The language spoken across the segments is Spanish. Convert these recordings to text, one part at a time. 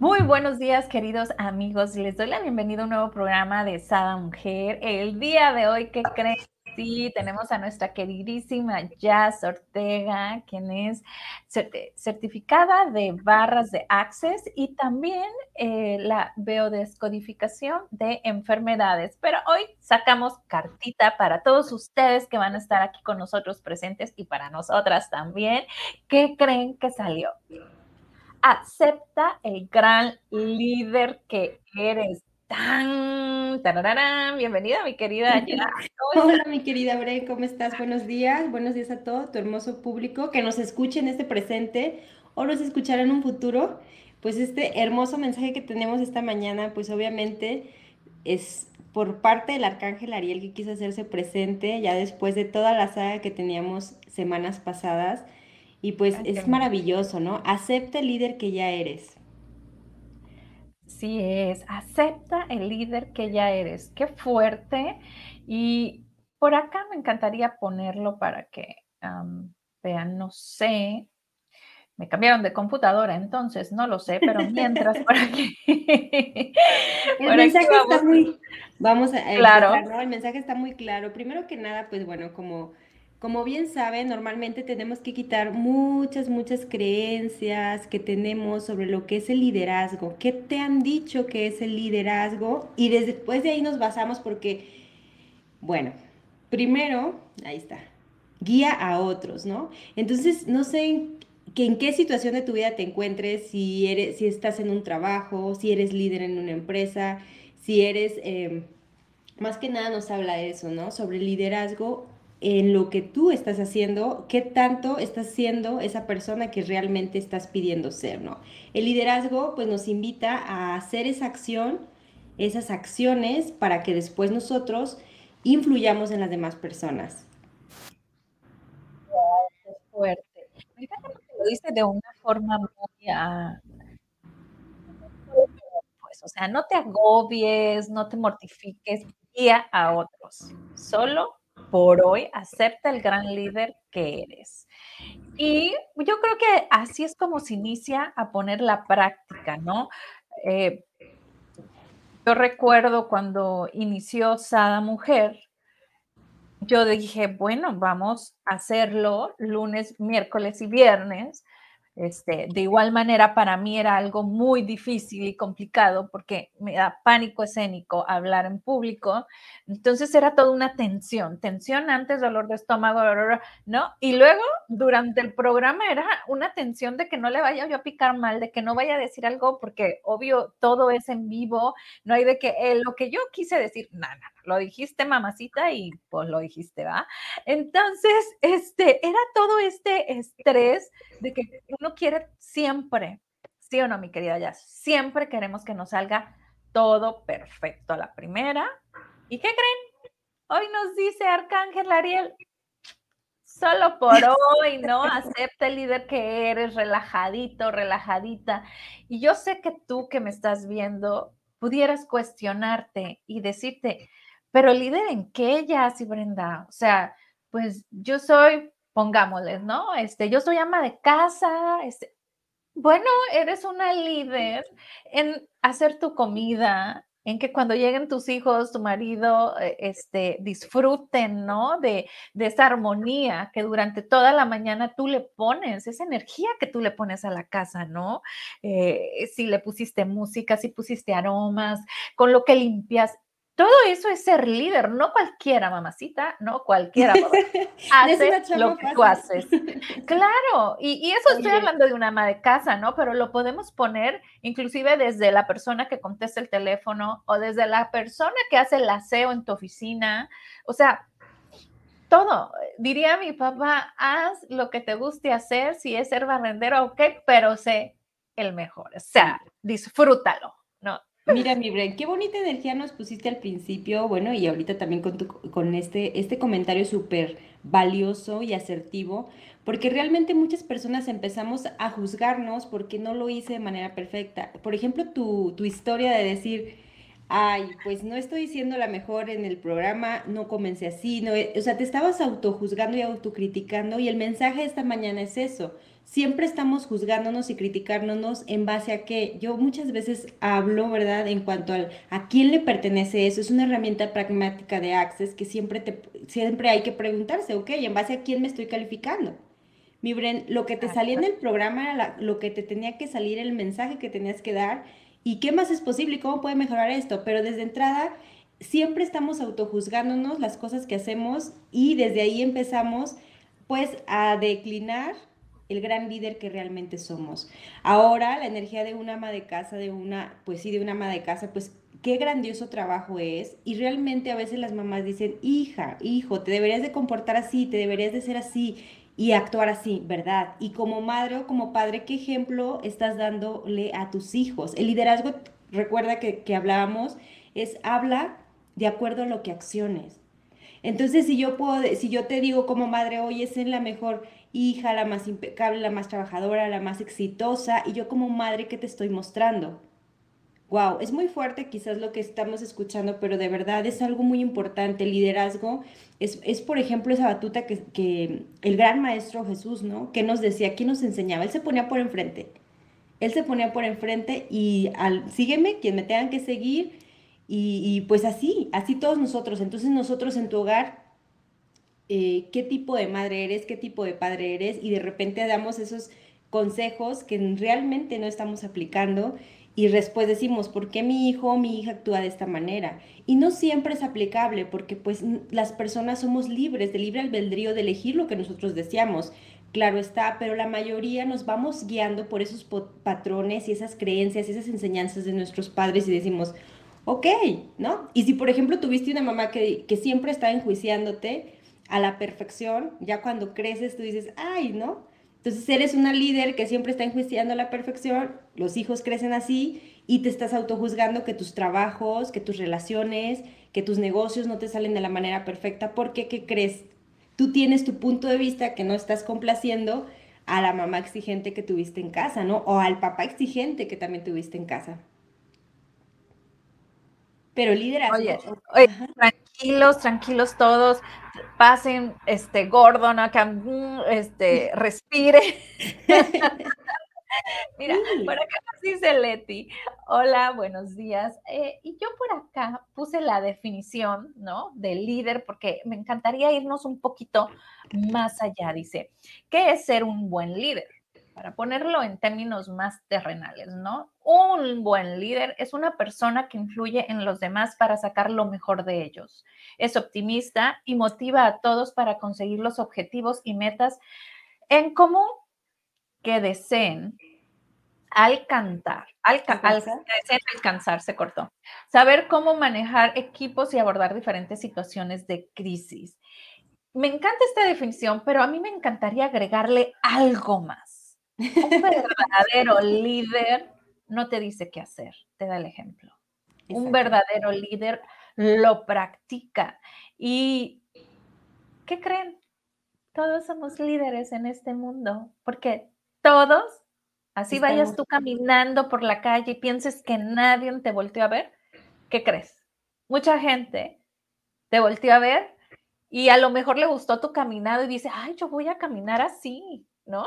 Muy buenos días, queridos amigos. Les doy la bienvenida a un nuevo programa de Sada Mujer. El día de hoy, ¿qué creen? Sí, tenemos a nuestra queridísima Jazz Ortega, quien es certificada de barras de Access y también eh, la biodescodificación de enfermedades. Pero hoy sacamos cartita para todos ustedes que van a estar aquí con nosotros presentes y para nosotras también. ¿Qué creen que salió? Acepta el gran líder que eres. ¡Tan! ¡Tararán! Bienvenida, mi querida Hola, mi querida Bre, ¿cómo estás? Buenos días, buenos días a todo tu hermoso público que nos escuche en este presente o nos escuchará en un futuro. Pues este hermoso mensaje que tenemos esta mañana, pues obviamente es por parte del arcángel Ariel que quiso hacerse presente ya después de toda la saga que teníamos semanas pasadas y pues es maravilloso, ¿no? Acepta el líder que ya eres. Sí es, acepta el líder que ya eres. Qué fuerte. Y por acá me encantaría ponerlo para que vean, no sé. Me cambiaron de computadora, entonces no lo sé, pero mientras por aquí. el mensaje está muy. Vamos a. Claro. El mensaje está muy claro. Primero que nada, pues bueno, como como bien saben, normalmente tenemos que quitar muchas, muchas creencias que tenemos sobre lo que es el liderazgo. ¿Qué te han dicho que es el liderazgo? Y después de ahí nos basamos porque, bueno, primero, ahí está, guía a otros, ¿no? Entonces, no sé en, en qué situación de tu vida te encuentres, si, eres, si estás en un trabajo, si eres líder en una empresa, si eres... Em, más que nada nos habla eso, ¿no? Sobre liderazgo en lo que tú estás haciendo, qué tanto estás siendo esa persona que realmente estás pidiendo ser, ¿no? El liderazgo pues nos invita a hacer esa acción, esas acciones para que después nosotros influyamos en las demás personas. Fuerte. lo dice de una forma muy... Ah, pues, o sea, no te agobies, no te mortifiques, guía a otros. Solo por hoy, acepta el gran líder que eres. Y yo creo que así es como se inicia a poner la práctica, ¿no? Eh, yo recuerdo cuando inició Sada Mujer, yo dije, bueno, vamos a hacerlo lunes, miércoles y viernes, este, de igual manera, para mí era algo muy difícil y complicado porque me da pánico escénico hablar en público. Entonces era toda una tensión, tensión antes, dolor de estómago, ¿no? Y luego, durante el programa, era una tensión de que no le vaya yo a picar mal, de que no vaya a decir algo, porque obvio, todo es en vivo, no hay de que eh, lo que yo quise decir, nada, no, lo dijiste mamacita y pues lo dijiste, ¿va? Entonces, este, era todo este estrés de que uno quiere siempre, sí o no, mi querida Jazz, siempre queremos que nos salga todo perfecto a la primera. ¿Y qué creen? Hoy nos dice Arcángel Ariel, solo por hoy, ¿no? Acepta el líder que eres, relajadito, relajadita. Y yo sé que tú que me estás viendo, pudieras cuestionarte y decirte, pero líder en qué, ya, y Brenda? O sea, pues yo soy, pongámosles, ¿no? Este, yo soy ama de casa, este, bueno, eres una líder en hacer tu comida, en que cuando lleguen tus hijos, tu marido, eh, este, disfruten, ¿no? De, de, esa armonía que durante toda la mañana tú le pones, esa energía que tú le pones a la casa, ¿no? Eh, si le pusiste música, si pusiste aromas, con lo que limpias, todo eso es ser líder, no cualquiera, mamacita, no cualquiera hace lo que tú haces. Claro, y, eso estoy hablando de una ama de casa, ¿no? Pero lo podemos poner inclusive desde la persona que contesta el teléfono o desde la persona que hace el aseo en tu oficina. O sea, todo. Diría mi papá, haz lo que te guste hacer, si es ser barrendero, ok, pero sé el mejor. O sea, disfrútalo, ¿no? Mira, mi Bren, qué bonita energía nos pusiste al principio, bueno, y ahorita también con, con este, este comentario súper valioso y asertivo, porque realmente muchas personas empezamos a juzgarnos porque no lo hice de manera perfecta. Por ejemplo, tu, tu historia de decir, ay, pues no estoy siendo la mejor en el programa, no comencé así, no, o sea, te estabas autojuzgando y autocriticando y el mensaje de esta mañana es eso. Siempre estamos juzgándonos y criticándonos en base a que yo muchas veces hablo, ¿verdad? En cuanto al, a quién le pertenece eso. Es una herramienta pragmática de Access que siempre, te, siempre hay que preguntarse, ok, ¿en base a quién me estoy calificando? Mi Bren, lo que te salía en el programa era lo que te tenía que salir, el mensaje que tenías que dar y qué más es posible y cómo puede mejorar esto. Pero desde entrada, siempre estamos autojuzgándonos las cosas que hacemos y desde ahí empezamos pues a declinar el gran líder que realmente somos. Ahora, la energía de una ama de casa, de una, pues sí, de una ama de casa, pues qué grandioso trabajo es. Y realmente a veces las mamás dicen, hija, hijo, te deberías de comportar así, te deberías de ser así y actuar así, ¿verdad? Y como madre o como padre, ¿qué ejemplo estás dándole a tus hijos? El liderazgo, recuerda que, hablábamos, es habla de acuerdo a lo que acciones. Entonces, si yo puedo, si yo te digo como madre, oye, es la mejor hija, la más impecable, la más trabajadora, la más exitosa, y yo como madre, ¿qué te estoy mostrando? Wow, es muy fuerte quizás lo que estamos escuchando, pero de verdad es algo muy importante. El liderazgo es, es por ejemplo, esa batuta que, que, el gran maestro Jesús, ¿no? Que nos decía, ¿quién nos enseñaba? Él se ponía por enfrente. Él se ponía por enfrente y al, sígueme, quien me tengan que seguir. Y, y pues así, así todos nosotros. Entonces nosotros en tu hogar, eh, ¿qué tipo de madre eres? ¿Qué tipo de padre eres? Y de repente damos esos consejos que realmente no estamos aplicando y después decimos, ¿por qué mi hijo o mi hija actúa de esta manera? Y no siempre es aplicable porque pues las personas somos libres, de libre albedrío de elegir lo que nosotros deseamos. Claro está, pero la mayoría nos vamos guiando por esos patrones y esas creencias, esas enseñanzas de nuestros padres y decimos, ok, ¿no? Y si por ejemplo tuviste una mamá que, que siempre está enjuiciándote a la perfección, ya cuando creces tú dices, ay, ¿no? Entonces eres una líder que siempre está enjuiciando la perfección, los hijos crecen así y te estás autojuzgando que tus trabajos, que tus relaciones, que tus negocios no te salen de la manera perfecta porque, ¿qué crees? Tú tienes tu punto de vista que no estás complaciendo a la mamá exigente que tuviste en casa, ¿no? O al papá exigente que también tuviste en casa. Pero liderazgo. Oye, oye tranquilos, tranquilos todos pasen, este, Gordon acá, mm, este, respire. Mira, por acá nos dice Leti, hola, buenos días. Eh, y yo por acá puse la definición, ¿no? De líder, porque me encantaría irnos un poquito más allá. Dice, ¿qué es ser un buen líder? Para ponerlo en términos más terrenales, ¿no? Un buen líder es una persona que influye en los demás para sacar lo mejor de ellos. Es optimista y motiva a todos para conseguir los objetivos y metas en común que deseen alcanzar, deseen alcanzar, se cortó. Saber cómo manejar equipos y abordar diferentes situaciones de crisis. Me encanta esta definición, pero a mí me encantaría agregarle algo más un verdadero líder no te dice qué hacer, te da el ejemplo. Un verdadero líder lo practica. ¿Y qué creen? Todos somos líderes en este mundo, porque todos, así vayas tú caminando por la calle y pienses que nadie te volteó a ver, ¿qué crees? Mucha gente te volteó a ver y a lo mejor le gustó tu caminado y dice, ay, yo voy a caminar así, ¿no?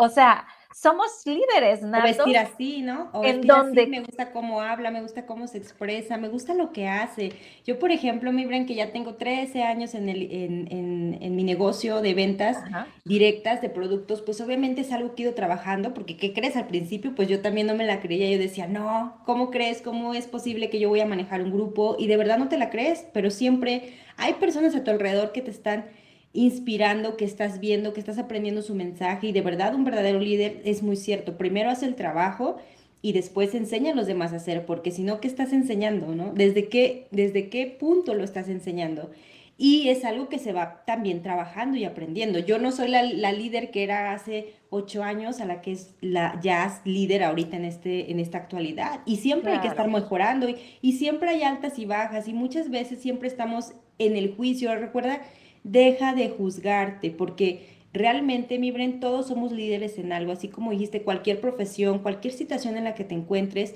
O sea, somos líderes, ¿no? O vestir así, ¿no? O en donde me gusta cómo habla, me gusta cómo se expresa, me gusta lo que hace. Yo, por ejemplo, mi Bren, que ya tengo 13 años en, el, en, en, mi negocio de ventas directas de productos, pues obviamente es algo que he ido trabajando, porque ¿qué crees? Al principio, pues yo también no me la creía, yo decía, no, ¿cómo crees? ¿Cómo es posible que yo voy a manejar un grupo? Y de verdad no te la crees, pero siempre hay personas a tu alrededor que te están inspirando, que estás viendo, que estás aprendiendo su mensaje y de verdad un verdadero líder es muy cierto. Primero hace el trabajo y después enseña a los demás a hacer, porque si no, ¿qué estás enseñando? ¿no? ¿Desde qué, ¿Desde qué punto lo estás enseñando? Y es algo que se va también trabajando y aprendiendo. Yo no soy la, líder que era hace ocho años, a la que es la ya líder ahorita en, este, en esta actualidad. Y siempre hay que estar mejorando y, y siempre hay altas y bajas y muchas veces siempre estamos en el juicio. Recuerda deja de juzgarte, porque realmente, mi Bren, todos somos líderes en algo, así como dijiste, cualquier profesión, cualquier situación en la que te encuentres,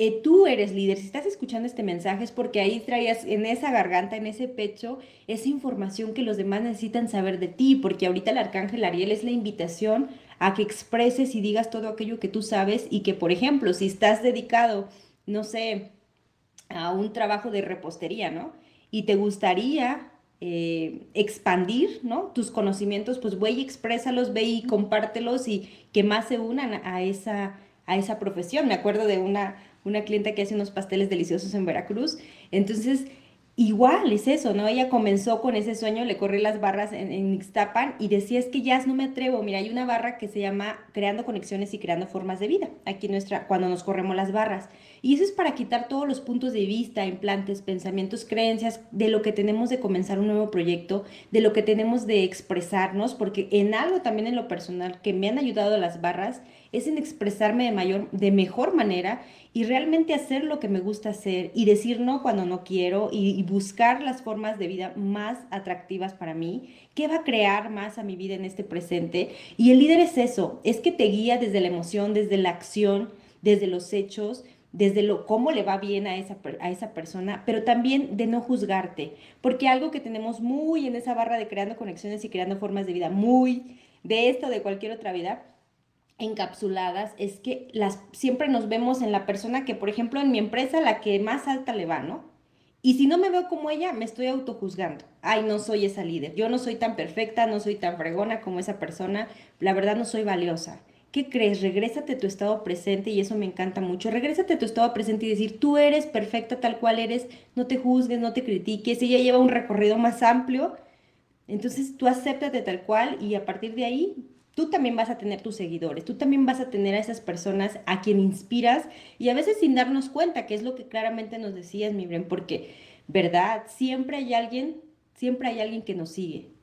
eh, tú eres líder. Si estás escuchando este mensaje es porque ahí traías en esa garganta, en ese pecho, esa información que los demás necesitan saber de ti, porque ahorita el arcángel Ariel es la invitación a que expreses y digas todo aquello que tú sabes y que, por ejemplo, si estás dedicado, no sé, a un trabajo de repostería, ¿no? Y te gustaría eh, expandir, ¿no? Tus conocimientos, pues ve y exprésalos, ve y compártelos y que más se unan a esa, a esa profesión. Me acuerdo de una, una clienta que hace unos pasteles deliciosos en Veracruz. Entonces, igual es eso, ¿no? Ella comenzó con ese sueño, le corrí las barras en, en Ixtapan y decía, es que ya no me atrevo. Mira, hay una barra que se llama Creando Conexiones y Creando Formas de Vida, aquí nuestra, cuando nos corremos las barras. Y eso es para quitar todos los puntos de vista, implantes, pensamientos, creencias de lo que tenemos de comenzar un nuevo proyecto, de lo que tenemos de expresarnos, porque en algo también en lo personal que me han ayudado las barras es en expresarme de mayor de mejor manera y realmente hacer lo que me gusta hacer y decir no cuando no quiero y, y buscar las formas de vida más atractivas para mí, que va a crear más a mi vida en este presente. Y el líder es eso, es que te guía desde la emoción, desde la acción, desde los hechos, desde lo cómo le va bien a esa, a esa persona, pero también de no juzgarte, porque algo que tenemos muy en esa barra de creando conexiones y creando formas de vida, muy de esto, de cualquier otra vida, encapsuladas, es que las, siempre nos vemos en la persona que, por ejemplo, en mi empresa, la que más alta le va, ¿no? Y si no me veo como ella, me estoy autojuzgando. Ay, no soy esa líder. Yo no soy tan perfecta, no soy tan fregona como esa persona. La verdad no soy valiosa. ¿Qué crees? Regrésate a tu estado presente y eso me encanta mucho. Regrésate a tu estado presente y decir, tú eres perfecta tal cual eres, no te juzgues, no te critiques. Ella lleva un recorrido más amplio, entonces tú acéptate tal cual y a partir de ahí tú también vas a tener tus seguidores, tú también vas a tener a esas personas a quien inspiras y a veces sin darnos cuenta, que es lo que claramente nos decías, Mibren, porque, ¿verdad? Siempre hay alguien, siempre hay alguien que nos sigue.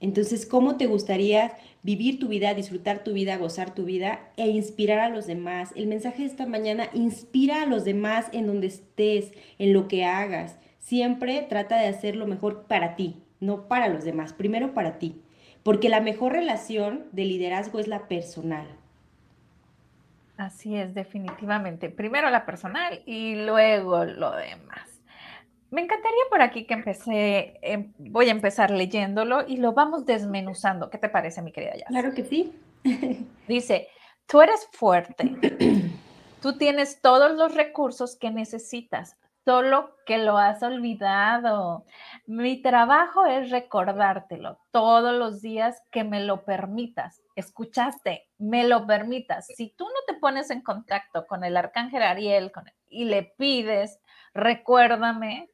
Entonces, ¿cómo te gustaría vivir tu vida, disfrutar tu vida, gozar tu vida e inspirar a los demás? El mensaje de esta mañana, inspira a los demás en donde estés, en lo que hagas. Siempre trata de hacer lo mejor para ti, no para los demás, primero para ti. Porque la mejor relación de liderazgo es la personal. Así es, definitivamente. Primero la personal y luego lo demás. Me encantaría por aquí que empecé, em, voy a empezar leyéndolo y lo vamos desmenuzando. ¿Qué te parece, mi querida Yas? Claro que sí. Dice, tú eres fuerte, tú tienes todos los recursos que necesitas, solo que lo has olvidado. Mi trabajo es recordártelo todos los días que me lo permitas. Escuchaste, me lo permitas. Si tú no te pones en contacto con el arcángel Ariel y le pides, recuérdame,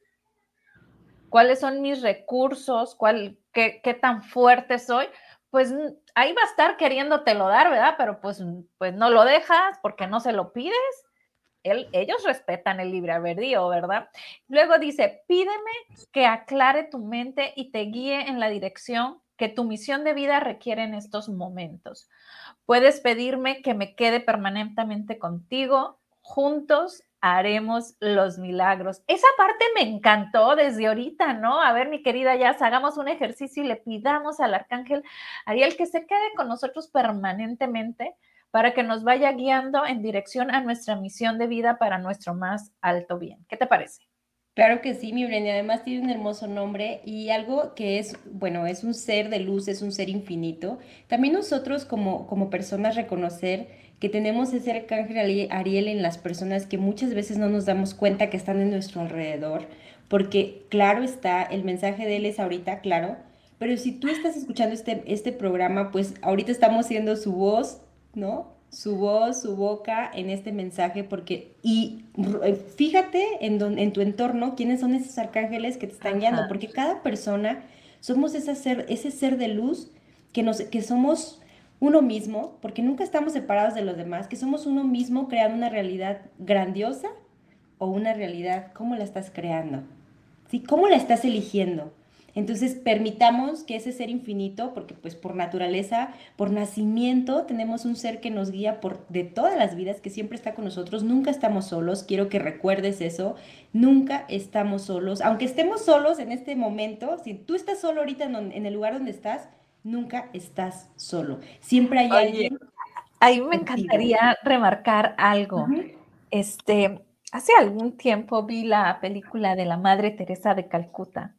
cuáles son mis recursos, cuál, qué, tan fuerte soy, pues ahí va a estar queriéndotelo dar, ¿verdad? Pero pues, pues no lo dejas porque no se lo pides. ellos respetan el libre albedrío, ¿verdad? Luego dice, pídeme que aclare tu mente y te guíe en la dirección que tu misión de vida requiere en estos momentos. Puedes pedirme que me quede permanentemente contigo, juntos haremos los milagros. Esa parte me encantó desde ahorita, ¿no? A ver, mi querida Yas, hagamos un ejercicio y le pidamos al arcángel Ariel que se quede con nosotros permanentemente para que nos vaya guiando en dirección a nuestra misión de vida para nuestro más alto bien. ¿Qué te parece? Claro que sí, mi Brenda. Además tiene un hermoso nombre y algo que es, bueno, es un ser de luz, es un ser infinito. También nosotros como, como personas reconocer que tenemos ese arcángel Ariel en las personas que muchas veces no nos damos cuenta que están en nuestro alrededor, porque claro está, el mensaje de él es ahorita, claro, pero si tú estás escuchando este, este programa, pues ahorita estamos siendo su voz, ¿no? Su voz, su boca en este mensaje, porque, y fíjate en, en tu entorno quiénes son esos arcángeles que te están guiando, porque cada persona somos ese ser, ese ser de luz que, nos, que somos uno mismo, porque nunca estamos separados de los demás, que somos uno mismo creando una realidad grandiosa o una realidad, ¿cómo la estás creando? ¿Sí? ¿Cómo la estás eligiendo? Entonces, permitamos que ese ser infinito, porque pues por naturaleza, por nacimiento, tenemos un ser que nos guía por de todas las vidas, que siempre está con nosotros, nunca estamos solos, quiero que recuerdes eso, nunca estamos solos, aunque estemos solos en este momento, si tú estás solo ahorita en el lugar donde estás, nunca estás solo. Siempre hay alguien. Ahí me encantaría remarcar algo. Este, hace algún tiempo vi la película de la Madre Teresa de Calcuta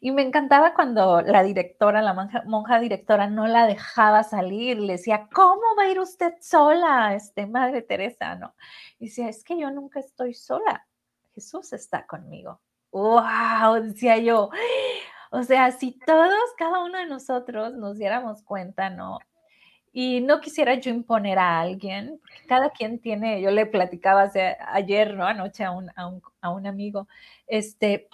y me encantaba cuando la directora, la monja, directora, no la dejaba salir. Le decía, ¿cómo va a ir usted sola, este, Madre Teresa? ¿no? Y decía, es que yo nunca estoy sola. Jesús está conmigo. ¡Wow! Decía yo. O sea, si todos, cada uno de nosotros nos diéramos cuenta, ¿no? Y no quisiera yo imponer a alguien, porque cada quien tiene, yo le platicaba ayer, ¿no? Anoche a un, a un, a un amigo, este,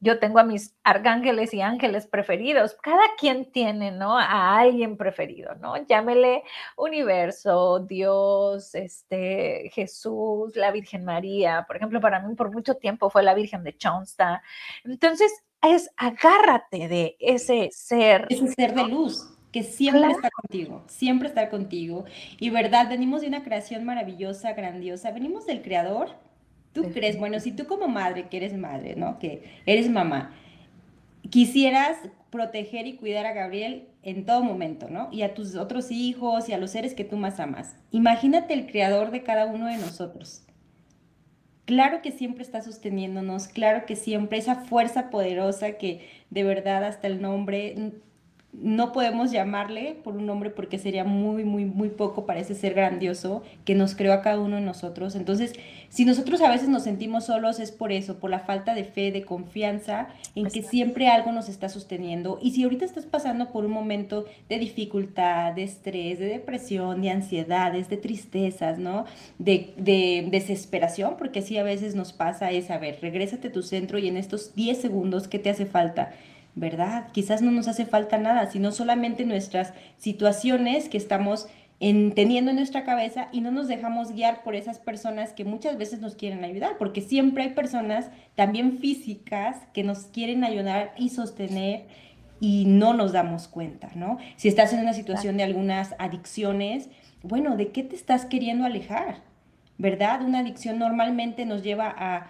yo tengo a mis arcángeles y ángeles preferidos. Cada quien tiene, ¿no? A alguien preferido, ¿no? Llámele universo, Dios, este, Jesús, la Virgen María. Por ejemplo, para mí por mucho tiempo fue la Virgen de Chonsta. Entonces, es agárrate de ese ser. Ese ser de luz que siempre está contigo, siempre está contigo. Y verdad, venimos de una creación maravillosa, grandiosa, venimos del Creador ¿Tú crees, bueno, si tú como madre, que eres madre, ¿no? Que eres mamá, quisieras proteger y cuidar a Gabriel en todo momento, ¿no? Y a tus otros hijos y a los seres que tú más amas. Imagínate el creador de cada uno de nosotros. Claro que siempre está sosteniéndonos, claro que siempre esa fuerza poderosa que de verdad hasta el nombre no podemos llamarle por un nombre porque sería muy, muy, muy poco para ese ser grandioso que nos creó a cada uno de nosotros. Entonces, si nosotros a veces nos sentimos solos es por eso, por la falta de fe, de confianza en que siempre algo nos está sosteniendo. Y si ahorita estás pasando por un momento de dificultad, de estrés, de depresión, de ansiedades, de tristezas, ¿no? De, de desesperación, porque sí a veces nos pasa es, a ver, regrésate a tu centro y en estos 10 segundos, ¿qué te hace falta? ¿Verdad? Quizás no nos hace falta nada, sino solamente nuestras situaciones que estamos teniendo en nuestra cabeza y no nos dejamos guiar por esas personas que muchas veces nos quieren ayudar, porque siempre hay personas también físicas que nos quieren ayudar y sostener y no nos damos cuenta, ¿no? Si estás en una situación de algunas adicciones, bueno, ¿de qué te estás queriendo alejar? ¿Verdad? Una adicción normalmente nos lleva a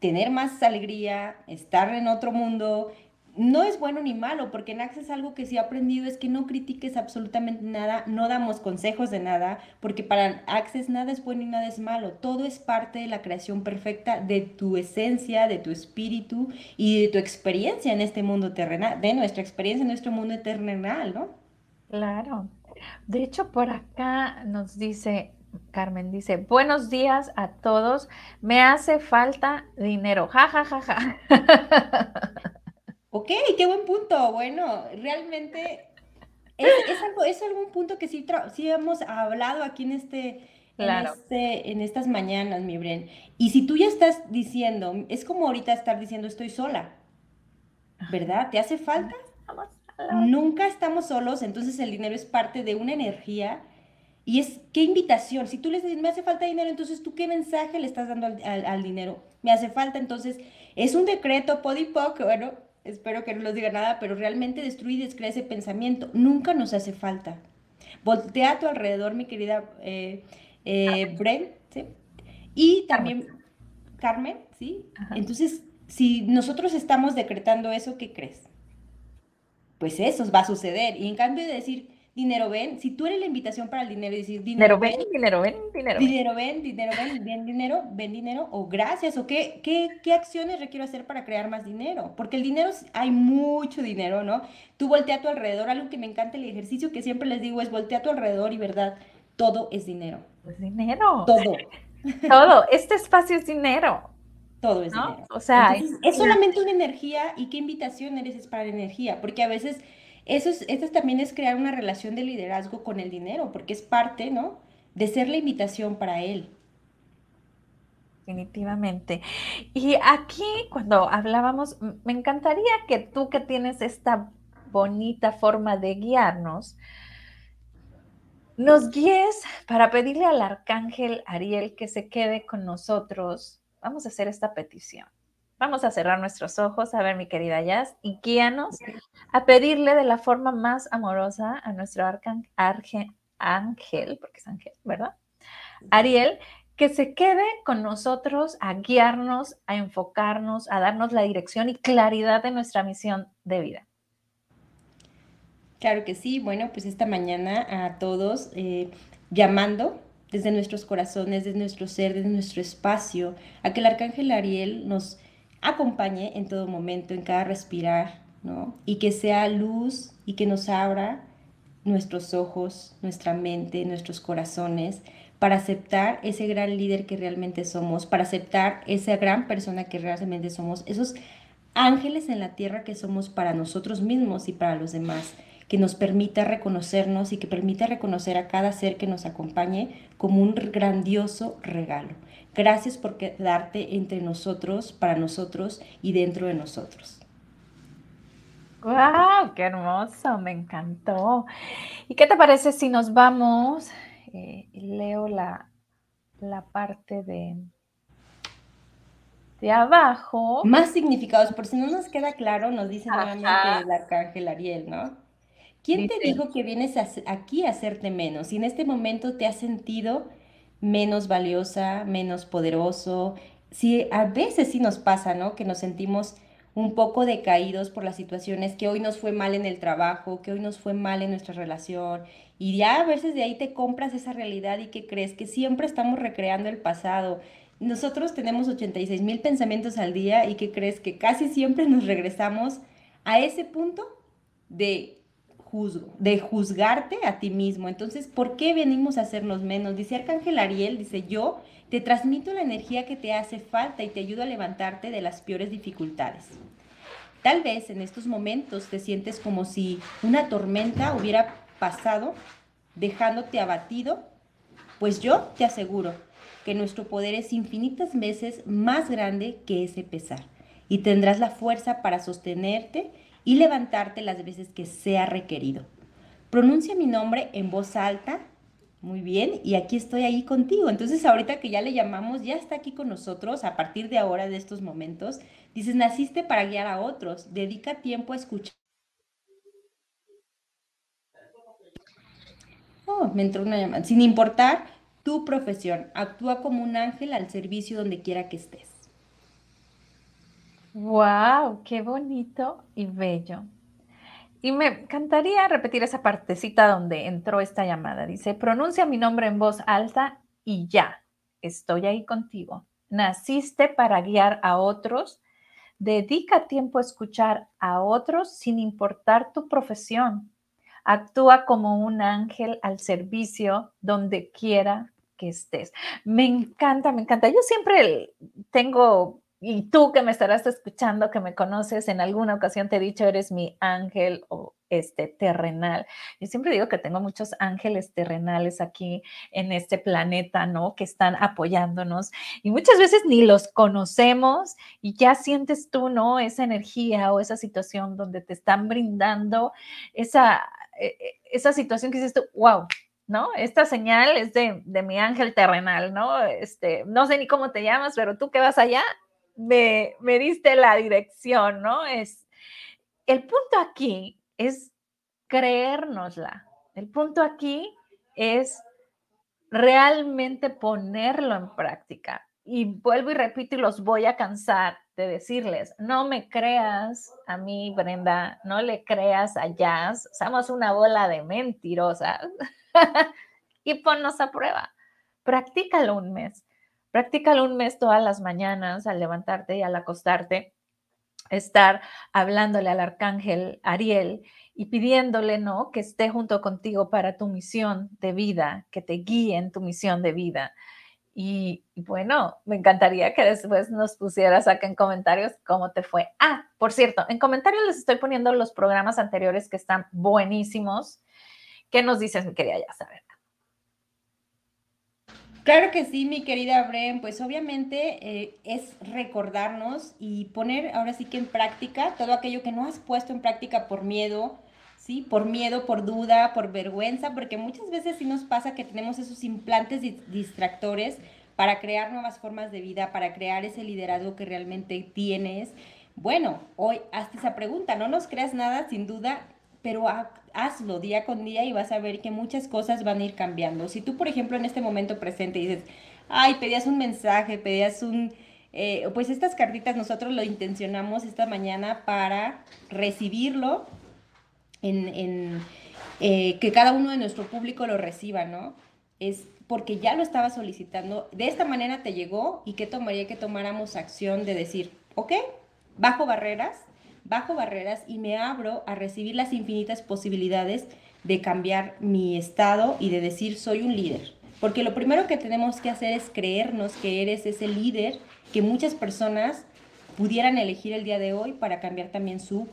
tener más alegría, estar en otro mundo, no es bueno ni malo, porque en Access algo que sí he aprendido es que no critiques absolutamente nada, no damos consejos de nada, porque para Access nada es bueno y nada es malo. Todo es parte de la creación perfecta de tu esencia, de tu espíritu y de tu experiencia en este mundo terrenal, de nuestra experiencia en nuestro mundo terrenal, ¿no? Claro. De hecho, por acá nos dice, Carmen dice, buenos días a todos, me hace falta dinero, ja, ja, ja, ja. Ok, qué buen punto. Bueno, realmente es, algo, es algún punto que sí, sí hemos hablado aquí en este, este, en estas mañanas, mi Bren. Y si tú ya estás diciendo, es como ahorita estar diciendo estoy sola, ¿verdad? ¿Te hace falta? Nunca estamos solos, entonces el dinero es parte de una energía y es qué invitación. Si tú le dices, me hace falta dinero, entonces tú qué mensaje le estás dando al, dinero. Me hace falta, entonces es un decreto, podipoc, bueno, espero que no nos diga nada, pero realmente destruye y descrea ese pensamiento. Nunca nos hace falta. Voltea a tu alrededor, mi querida eh, eh, Bren, ¿sí? Y también Carmen, ¿sí? Entonces, si nosotros estamos decretando eso, ¿qué crees? Pues eso va a suceder. Y en cambio de decir, dinero ven, si tú eres la invitación para el dinero y decir dinero, ven, dinero ven, dinero ven, dinero ven, dinero ven, bien dinero, ven dinero o gracias o qué, qué, qué acciones requiero hacer para crear más dinero, porque el dinero hay mucho dinero, ¿no? Tú voltea a tu alrededor, algo que me encanta el ejercicio que siempre les digo es voltea a tu alrededor y verdad, todo es dinero. Pues dinero. Todo. todo, este espacio es dinero. Todo es dinero. O sea, es solamente una energía y qué invitación eres para la energía, porque a veces eso también es crear una relación de liderazgo con el dinero, porque es parte, ¿no? De ser la invitación para él. Definitivamente. Y aquí, cuando hablábamos, me encantaría que tú que tienes esta bonita forma de guiarnos, nos guíes para pedirle al arcángel Ariel que se quede con nosotros. Vamos a hacer esta petición. Vamos a cerrar nuestros ojos, a ver, mi querida Jazz, y guíanos a pedirle de la forma más amorosa a nuestro arcángel, ángel, porque es ángel, ¿verdad? Ariel, que se quede con nosotros a guiarnos, a enfocarnos, a darnos la dirección y claridad de nuestra misión de vida. Claro que sí. Bueno, pues esta mañana a todos eh, llamando desde nuestros corazones, desde nuestro ser, desde nuestro espacio, a que el arcángel Ariel nos acompañe en todo momento, en cada respirar, ¿no? Y que sea luz y que nos abra nuestros ojos, nuestra mente, nuestros corazones, para aceptar ese gran líder que realmente somos, para aceptar esa gran persona que realmente somos, esos ángeles en la tierra que somos para nosotros mismos y para los demás que nos permita reconocernos y que permita reconocer a cada ser que nos acompañe como un grandioso regalo. Gracias por quedarte entre nosotros, para nosotros y dentro de nosotros. ¡Wow! ¡Qué hermoso! Me encantó. ¿Y qué te parece si nos vamos? Eh, leo la, la parte de, de abajo. Más significados, por si no nos queda claro, nos dice nuevamente el arcángel Ariel, ¿no? ¿Quién te dijo que vienes aquí a hacerte menos? Y en este momento te has sentido menos valiosa, menos poderoso. Si a veces sí nos pasa, ¿no? Que nos sentimos un poco decaídos por las situaciones, que hoy nos fue mal en el trabajo, que hoy nos fue mal en nuestra relación. Y ya a veces de ahí te compras esa realidad y que crees que siempre estamos recreando el pasado. Nosotros tenemos 86 mil pensamientos al día y que crees que casi siempre nos regresamos a ese punto de de juzgarte a ti mismo. Entonces, ¿por qué venimos a hacernos menos? Dice Arcángel Ariel, dice yo, te transmito la energía que te hace falta y te ayudo a levantarte de las peores dificultades. Tal vez en estos momentos te sientes como si una tormenta hubiera pasado dejándote abatido, pues yo te aseguro que nuestro poder es infinitas veces más grande que ese pesar y tendrás la fuerza para sostenerte y levantarte las veces que sea requerido. Pronuncia mi nombre en voz alta, muy bien, y aquí estoy ahí contigo. Entonces ahorita que ya le llamamos, ya está aquí con nosotros a partir de ahora, de estos momentos. Dices, naciste para guiar a otros, dedica tiempo a escuchar. Oh, me entró una llamada. Sin importar tu profesión, actúa como un ángel al servicio donde quiera que estés. ¡Wow! ¡Qué bonito y bello! Y me encantaría repetir esa partecita donde entró esta llamada. Dice, pronuncia mi nombre en voz alta y ya, estoy ahí contigo. Naciste para guiar a otros. Dedica tiempo a escuchar a otros sin importar tu profesión. Actúa como un ángel al servicio donde quiera que estés. Me encanta, me encanta. Yo siempre tengo y tú que me estarás escuchando, que me conoces, en alguna ocasión te he dicho, eres mi ángel o este terrenal. Yo siempre digo que tengo muchos ángeles terrenales aquí en este planeta, ¿no? Que están apoyándonos y muchas veces ni los conocemos y ya sientes tú, ¿no? Esa energía o esa situación donde te están brindando esa, e, e, esa situación que dices tú, wow, ¿no? Esta señal es de, de, mi ángel terrenal, ¿no? Este, no sé ni cómo te llamas, pero tú que vas allá, me, me diste la dirección, ¿no? Es, el punto aquí es creérnosla. El punto aquí es realmente ponerlo en práctica. Y vuelvo y repito y los voy a cansar de decirles, no me creas a mí, Brenda, no le creas a Jazz, somos una bola de mentirosas y ponnos a prueba. Practícalo un mes. Practícalo un mes todas las mañanas al levantarte y al acostarte, estar hablándole al arcángel Ariel y pidiéndole, ¿no? Que esté junto contigo para tu misión de vida, que te guíe en tu misión de vida. Y, bueno, me encantaría que después nos pusieras acá en comentarios cómo te fue. Ah, por cierto, en comentarios les estoy poniendo los programas anteriores que están buenísimos. ¿Qué nos dices, mi querida ya saber? Claro que sí, mi querida Bren, pues obviamente eh, es recordarnos y poner ahora sí que en práctica todo aquello que no has puesto en práctica por miedo, ¿sí? Por miedo, por duda, por vergüenza, porque muchas veces sí nos pasa que tenemos esos implantes distractores para crear nuevas formas de vida, para crear ese liderazgo que realmente tienes. Bueno, hoy hazte esa pregunta, no nos creas nada, sin duda, pero hazlo día con día y vas a ver que muchas cosas van a ir cambiando. Si tú, por ejemplo, en este momento presente dices, ay, pedías un mensaje, pedías un... Eh, pues estas cartitas nosotros lo intencionamos esta mañana para recibirlo, en, en eh, que cada uno de nuestro público lo reciba, ¿no? Es porque ya lo estaba solicitando, de esta manera te llegó y qué tomaría que tomáramos acción de decir, ok, bajo barreras, bajo barreras y me abro a recibir las infinitas posibilidades de cambiar mi estado y de decir soy un líder. Porque lo primero que tenemos que hacer es creernos que eres ese líder que muchas personas pudieran elegir el día de hoy para cambiar también su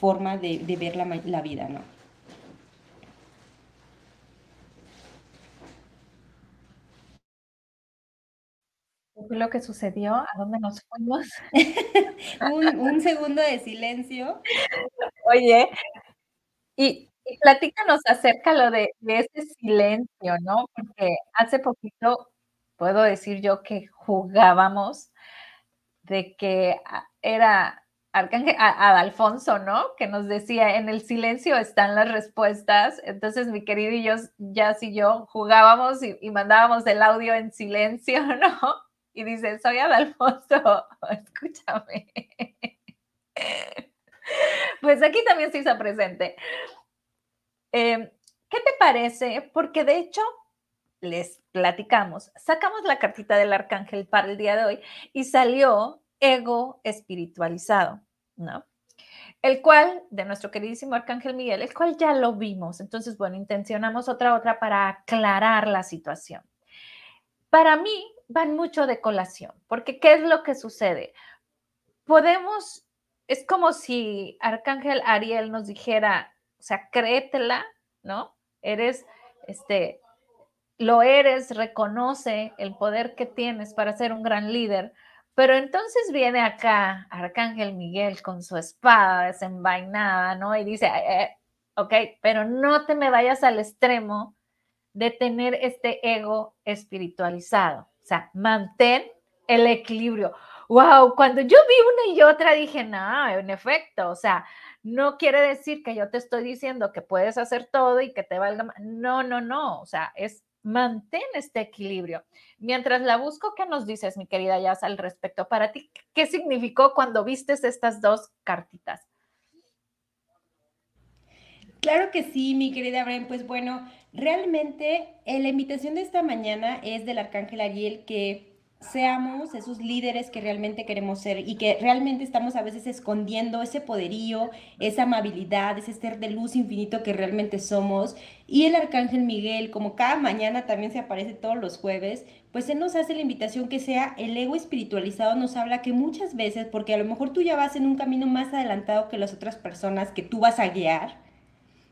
forma de, ver la, la vida, ¿no? Lo que sucedió? ¿A dónde nos fuimos? un, segundo de silencio. Oye, y, platícanos acerca lo de, de, ese silencio, ¿no? Porque hace poquito puedo decir yo que jugábamos de que era Arcángel Adalfonso, ¿no? Que nos decía, en el silencio están las respuestas. Entonces, mi querido y yo, ya y yo jugábamos y, y mandábamos el audio en silencio, ¿no? Y dice, soy Adalfonso, escúchame. Pues aquí también se hizo presente. Em, ¿Qué te parece? Porque de hecho, les platicamos, sacamos la cartita del arcángel para el día de hoy y salió ego espiritualizado, ¿no? El cual, de nuestro queridísimo arcángel Miguel, el cual ya lo vimos. Entonces, bueno, intencionamos otra, otra para aclarar la situación. Para mí, van mucho de colación, porque ¿qué es lo que sucede? Podemos, es como si Arcángel Ariel nos dijera, o sea, créetela, ¿no? Eres, este, lo eres, reconoce el poder que tienes para ser un gran líder, pero entonces viene acá Arcángel Miguel con su espada desenvainada, ¿no? Y dice, eh, eh, ok, pero no te me vayas al extremo de tener este ego espiritualizado. Sea, mantén el equilibrio. Wow, cuando yo vi una y otra dije, no, en efecto, o sea, no quiere decir que yo te estoy diciendo que puedes hacer todo y que te valga. No, no, no, o sea, es mantén este equilibrio. Mientras la busco, ¿qué nos dices, mi querida Yas, al respecto? Para ti, ¿qué significó cuando vistes estas dos cartitas? Claro que sí, mi querida Bren. Pues bueno, realmente eh, la invitación de esta mañana es del Arcángel Ariel que seamos esos líderes que realmente queremos ser y que realmente estamos a veces escondiendo ese poderío, esa amabilidad, ese ser de luz infinito que realmente somos. Y el Arcángel Miguel, como cada mañana también se aparece todos los jueves, pues él nos hace la invitación que sea el ego espiritualizado, nos habla que muchas veces, porque a lo mejor tú ya vas en un camino más adelantado que las otras personas que tú vas a guiar,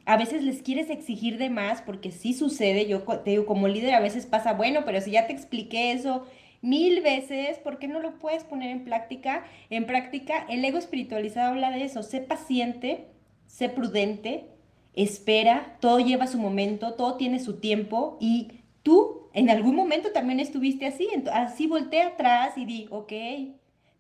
a veces les quieres exigir de más porque sí sucede, yo te digo, como líder a veces pasa, bueno, pero si ya te expliqué eso mil veces, ¿por qué no lo puedes poner en práctica? En práctica, el ego espiritualizado habla de eso, sé paciente, sé prudente, espera, todo lleva su momento, todo tiene su tiempo y tú en algún momento también estuviste así, así voltea atrás y di, ok,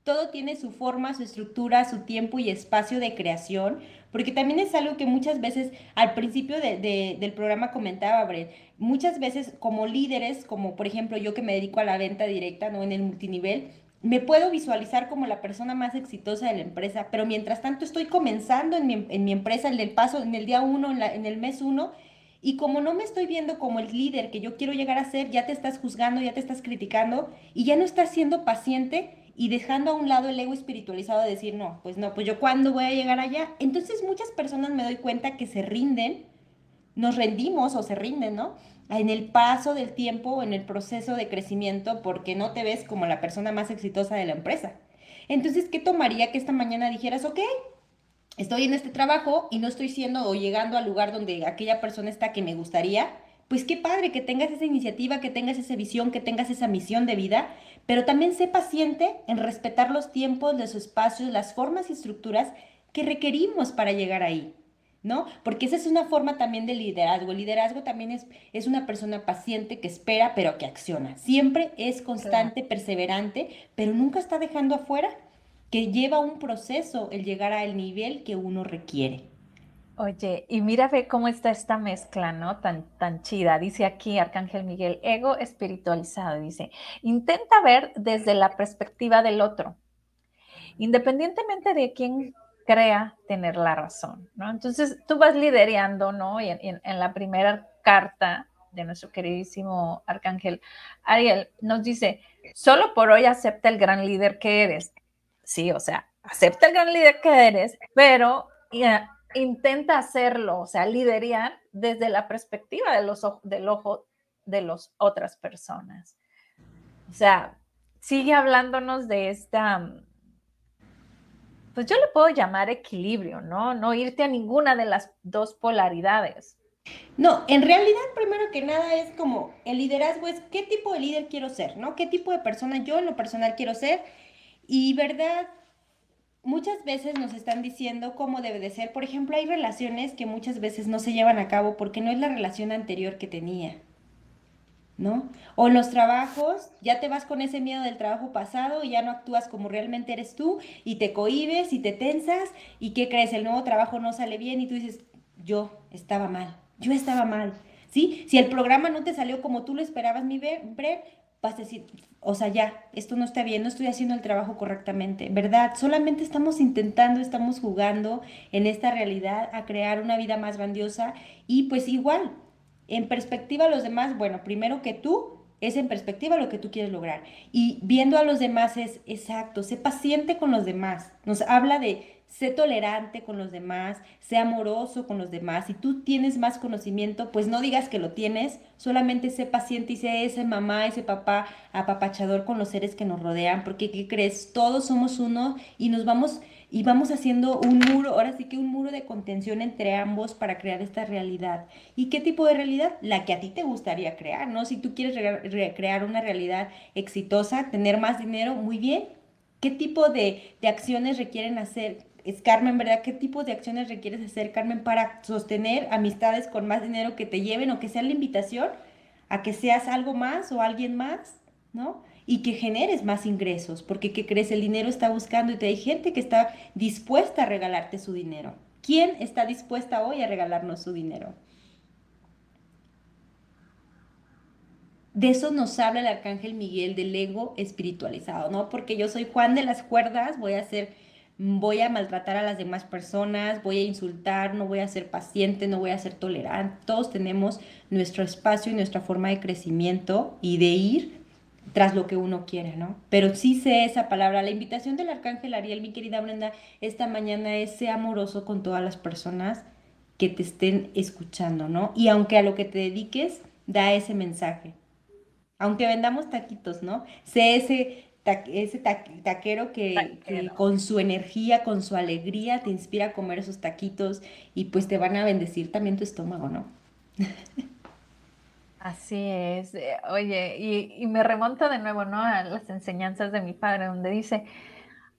todo tiene su forma, su estructura, su tiempo y espacio de creación, porque también es algo que muchas veces al principio del programa comentaba, Brett, muchas veces como líderes, como por ejemplo yo que me dedico a la venta directa, ¿no? En el multinivel, me puedo visualizar como la persona más exitosa de la empresa, pero mientras tanto estoy comenzando en mi, empresa, en el paso, en el día uno, en, en el mes uno, y como no me estoy viendo como el líder que yo quiero llegar a ser, ya te estás juzgando, ya te estás criticando y ya no estás siendo paciente y dejando a un lado el ego espiritualizado de decir, no, pues no, pues yo cuándo voy a llegar allá. Entonces muchas personas me doy cuenta que se rinden, nos rendimos o se rinden, ¿no? En el paso del tiempo, en el proceso de crecimiento, porque no te ves como la persona más exitosa de la empresa. Entonces, ¿qué tomaría que esta mañana dijeras, ok, estoy en este trabajo y no estoy siendo o llegando al lugar donde aquella persona está que me gustaría? Pues qué padre que tengas esa iniciativa, que tengas esa visión, que tengas esa misión de vida, pero también sé paciente en respetar los tiempos, los espacios, las formas y estructuras que requerimos para llegar ahí, ¿no? Porque esa es una forma también de liderazgo. El liderazgo también es, es una persona paciente que espera, pero que acciona. Siempre es constante, perseverante, pero nunca está dejando afuera que lleva un proceso el llegar al nivel que uno requiere. Oye, y mira, ve cómo está esta mezcla, ¿no? Tan, tan chida. Dice aquí Arcángel Miguel, ego espiritualizado. Dice, intenta ver desde la perspectiva del otro, independientemente de quién crea tener la razón, ¿no? Entonces, tú vas liderando, ¿no? Y en, la primera carta de nuestro queridísimo arcángel Ariel, nos dice, solo por hoy acepta el gran líder que eres. Sí, o sea, acepta el gran líder que eres, pero intenta hacerlo, o sea, liderar desde la perspectiva de los, del ojo de las otras personas. O sea, sigue hablándonos de esta, pues yo le puedo llamar equilibrio, ¿no? No irte a ninguna de las dos polaridades. No, en realidad, primero que nada, es como el liderazgo es qué tipo de líder quiero ser, ¿no? ¿Qué tipo de persona yo en lo personal quiero ser? Y verdad, muchas veces nos están diciendo cómo debe de ser. Por ejemplo, hay relaciones que muchas veces no se llevan a cabo porque no es la relación anterior que tenía. ¿No? O los trabajos, ya te vas con ese miedo del trabajo pasado y ya no actúas como realmente eres tú y te cohibes y te tensas y ¿qué crees? El nuevo trabajo no sale bien y tú dices, yo estaba mal, yo estaba mal, ¿sí? Si el programa no te salió como tú lo esperabas, mi Bre, vas a decir, o sea, ya, esto no está bien, no estoy haciendo el trabajo correctamente, ¿verdad? Solamente estamos intentando, estamos jugando en esta realidad a crear una vida más grandiosa y pues igual, en perspectiva los demás, bueno, primero que tú, es en perspectiva lo que tú quieres lograr. Y viendo a los demás es exacto, sé paciente con los demás. Nos habla de sé tolerante con los demás, sé amoroso con los demás. Si tú tienes más conocimiento, pues no digas que lo tienes, solamente sé paciente y sé ese mamá, ese papá apapachador con los seres que nos rodean, porque ¿qué crees? Todos somos uno y nos vamos y vamos haciendo un muro, ahora sí que un muro de contención entre ambos para crear esta realidad. ¿Y qué tipo de realidad? La que a ti te gustaría crear, ¿no? Si tú quieres recrear una realidad exitosa, tener más dinero, muy bien. ¿Qué tipo de, de acciones requieren hacer? Es Carmen, ¿verdad? ¿Qué tipo de acciones requieres hacer, Carmen, para sostener amistades con más dinero que te lleven o que sea la invitación a que seas algo más o alguien más, ¿no? Y que generes más ingresos, porque ¿qué crees? El dinero está buscando y te hay gente que está dispuesta a regalarte su dinero. ¿Quién está dispuesta hoy a regalarnos su dinero? De eso nos habla el arcángel Miguel del ego espiritualizado, ¿no? Porque yo soy Juan de las cuerdas, voy a ser voy a maltratar a las demás personas, voy a insultar, no voy a ser paciente, no voy a ser tolerante. Todos tenemos nuestro espacio y nuestra forma de crecimiento y de ir tras lo que uno quiere, ¿no? Pero sí sé esa palabra. La invitación del arcángel Ariel, mi querida Brenda, esta mañana es ser amoroso con todas las personas que te estén escuchando, ¿no? Y aunque a lo que te dediques, da ese mensaje. Aunque vendamos taquitos, ¿no? Sé ese ese taquero que, con su energía, con su alegría te inspira a comer esos taquitos y pues te van a bendecir también tu estómago, ¿no? Así es. Eh, oye, y, y, me remonta de nuevo, ¿no? A las enseñanzas de mi padre, donde dice,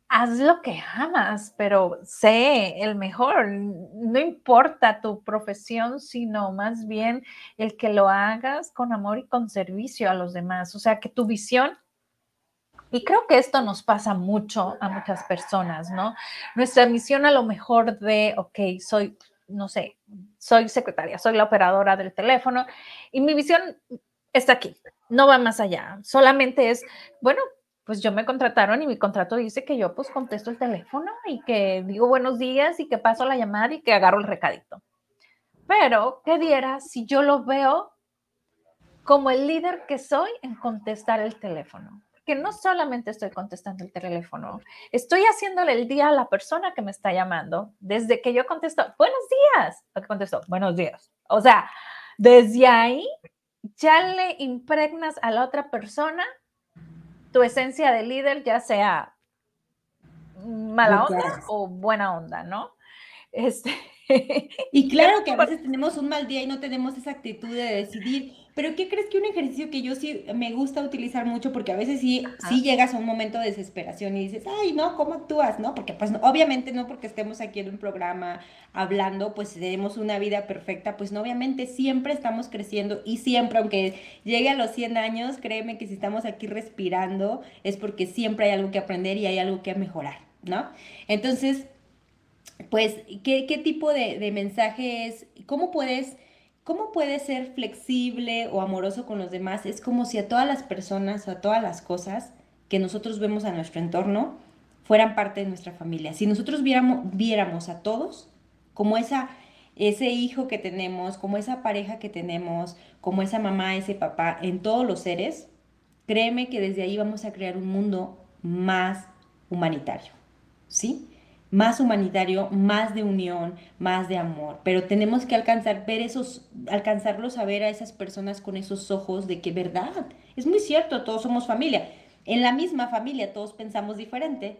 haz lo que amas, pero sé el mejor. No importa tu profesión, sino más bien el que lo hagas con amor y con servicio a los demás. O sea, que tu visión y creo que esto nos pasa mucho a muchas personas, ¿no? Nuestra misión a lo mejor de, ok, soy, no sé, soy secretaria, soy la operadora del teléfono y mi visión está aquí, no va más allá, solamente es, bueno, pues yo me contrataron y mi contrato dice que yo pues contesto el teléfono y que digo buenos días y que paso la llamada y que agarro el recadito. Pero, ¿qué diera si yo lo veo como el líder que soy en contestar el teléfono? Que no solamente estoy contestando el teléfono, estoy haciéndole el día a la persona que me está llamando. Desde que yo contesto, buenos días, lo que contesto, buenos días. O sea, desde ahí ya le impregnas a la otra persona tu esencia de líder, ya sea mala onda o buena onda, ¿no? Este. Y claro que a veces tenemos un mal día y no tenemos esa actitud de decidir, pero ¿qué crees que un ejercicio que yo sí me gusta utilizar mucho, porque a veces sí, sí llegas a un momento de desesperación y dices, ay, no, ¿cómo actúas? ¿No? Porque pues obviamente no porque estemos aquí en un programa hablando, pues tenemos una vida perfecta, pues no, obviamente siempre estamos creciendo y siempre, aunque llegue a los 100 años, créeme que si estamos aquí respirando es porque siempre hay algo que aprender y hay algo que mejorar, ¿no? Entonces, pues, ¿qué, qué tipo de, de mensaje es? ¿Cómo puedes ¿Cómo puedes ser flexible o amoroso con los demás? Es como si a todas las personas o a todas las cosas que nosotros vemos a nuestro entorno fueran parte de nuestra familia. Si nosotros viéramos, viéramos a todos como esa, ese hijo que tenemos, como esa pareja que tenemos, como esa mamá, ese papá, en todos los seres, créeme que desde ahí vamos a crear un mundo más humanitario, ¿sí? Más humanitario, más de unión, más de amor. Pero tenemos que alcanzar, ver esos, alcanzarlos a ver a esas personas con esos ojos de que verdad, es muy cierto, todos somos familia. En la misma familia todos pensamos diferente.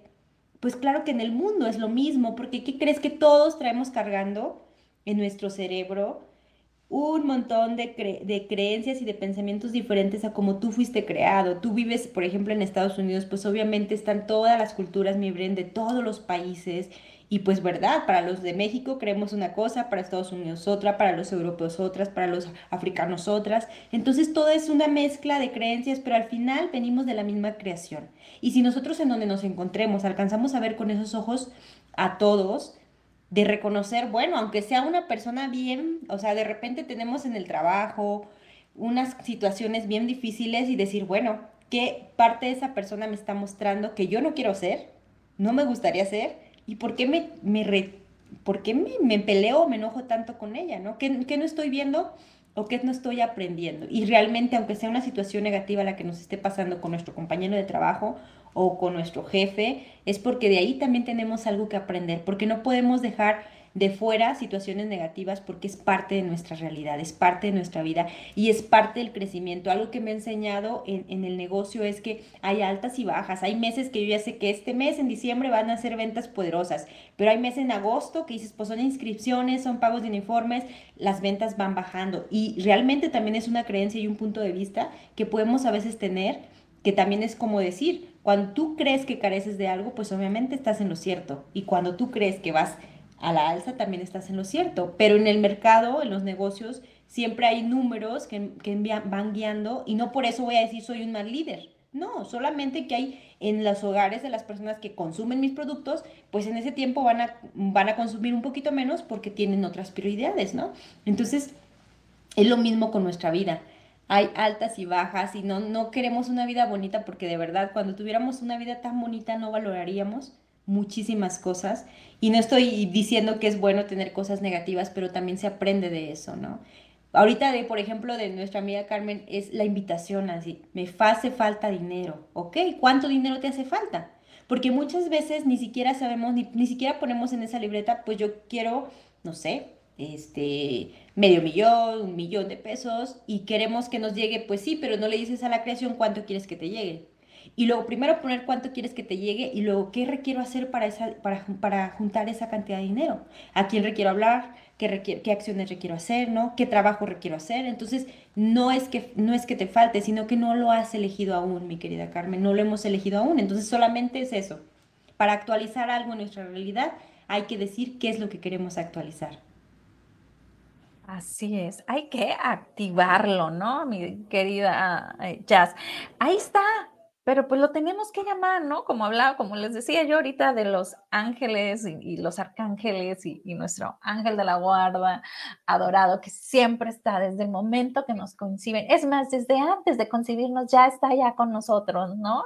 Pues claro que en el mundo es lo mismo, porque ¿qué crees que todos traemos cargando en nuestro cerebro? Un montón de, creencias y de pensamientos diferentes a como tú fuiste creado. Tú vives, por ejemplo, en Estados Unidos, pues obviamente están todas las culturas, mi de todos los países. Y pues verdad, para los de México creemos una cosa, para Estados Unidos otra, para los europeos otras, para los africanos otras. Entonces todo es una mezcla de creencias, pero al final venimos de la misma creación. Y si nosotros en donde nos encontremos alcanzamos a ver con esos ojos a todos, de reconocer, bueno, aunque sea una persona bien, o sea, de repente tenemos en el trabajo unas situaciones bien difíciles y decir, bueno, ¿qué parte de esa persona me está mostrando que yo no quiero ser? No me gustaría ser. ¿Y por qué me, me, por qué me, me, peleo me enojo tanto con ella? ¿no? ¿Qué, ¿Qué no estoy viendo o qué no estoy aprendiendo? Y realmente, aunque sea una situación negativa la que nos esté pasando con nuestro compañero de trabajo o con nuestro jefe, es porque de ahí también tenemos algo que aprender, porque no podemos dejar de fuera situaciones negativas porque es parte de nuestra realidad, es parte de nuestra vida y es parte del crecimiento. Algo que me ha enseñado en, el negocio es que hay altas y bajas. Hay meses que yo ya sé que este mes, en diciembre, van a ser ventas poderosas, pero hay meses en agosto que dices, pues son inscripciones, son pagos de uniformes, las ventas van bajando. Y realmente también es una creencia y un punto de vista que podemos a veces tener, que también es como decir, cuando tú crees que careces de algo, pues obviamente estás en lo cierto. Y cuando tú crees que vas a la alza, también estás en lo cierto. Pero en el mercado, en los negocios, siempre hay números que, van guiando y no por eso voy a decir soy un mal líder. No, solamente que hay en los hogares de las personas que consumen mis productos, pues en ese tiempo van a, van a consumir un poquito menos porque tienen otras prioridades, ¿no? Entonces, es lo mismo con nuestra vida hay altas y bajas y no, no queremos una vida bonita porque de verdad cuando tuviéramos una vida tan bonita no valoraríamos muchísimas cosas y no estoy diciendo que es bueno tener cosas negativas, pero también se aprende de eso, ¿no? Ahorita de, por ejemplo, de nuestra amiga Carmen es la invitación así, me hace falta dinero, ¿ok? ¿Cuánto dinero te hace falta? Porque muchas veces ni siquiera sabemos, ni, ni siquiera ponemos en esa libreta, pues yo quiero, no sé, este, medio millón, un millón de pesos y queremos que nos llegue, pues sí, pero no le dices a la creación cuánto quieres que te llegue. Y luego primero poner cuánto quieres que te llegue y luego qué requiero hacer para, esa, para, para juntar esa cantidad de dinero. ¿A quién requiero hablar? ¿Qué, qué acciones requiero hacer? ¿no? ¿Qué trabajo requiero hacer? Entonces, no es, que, no es que te falte, sino que no lo has elegido aún, mi querida Carmen. No lo hemos elegido aún. Entonces, solamente es eso. Para actualizar algo en nuestra realidad, hay que decir qué es lo que queremos actualizar. Así es, hay que activarlo, ¿no? Mi querida eh, Jazz. Ahí está, pero pues lo tenemos que llamar, ¿no? Como hablaba, como les decía yo ahorita de los ángeles y, los arcángeles y, nuestro ángel de la guarda adorado que siempre está desde el momento que nos conciben. Es más, desde antes de concibirnos ya está ya con nosotros, ¿no?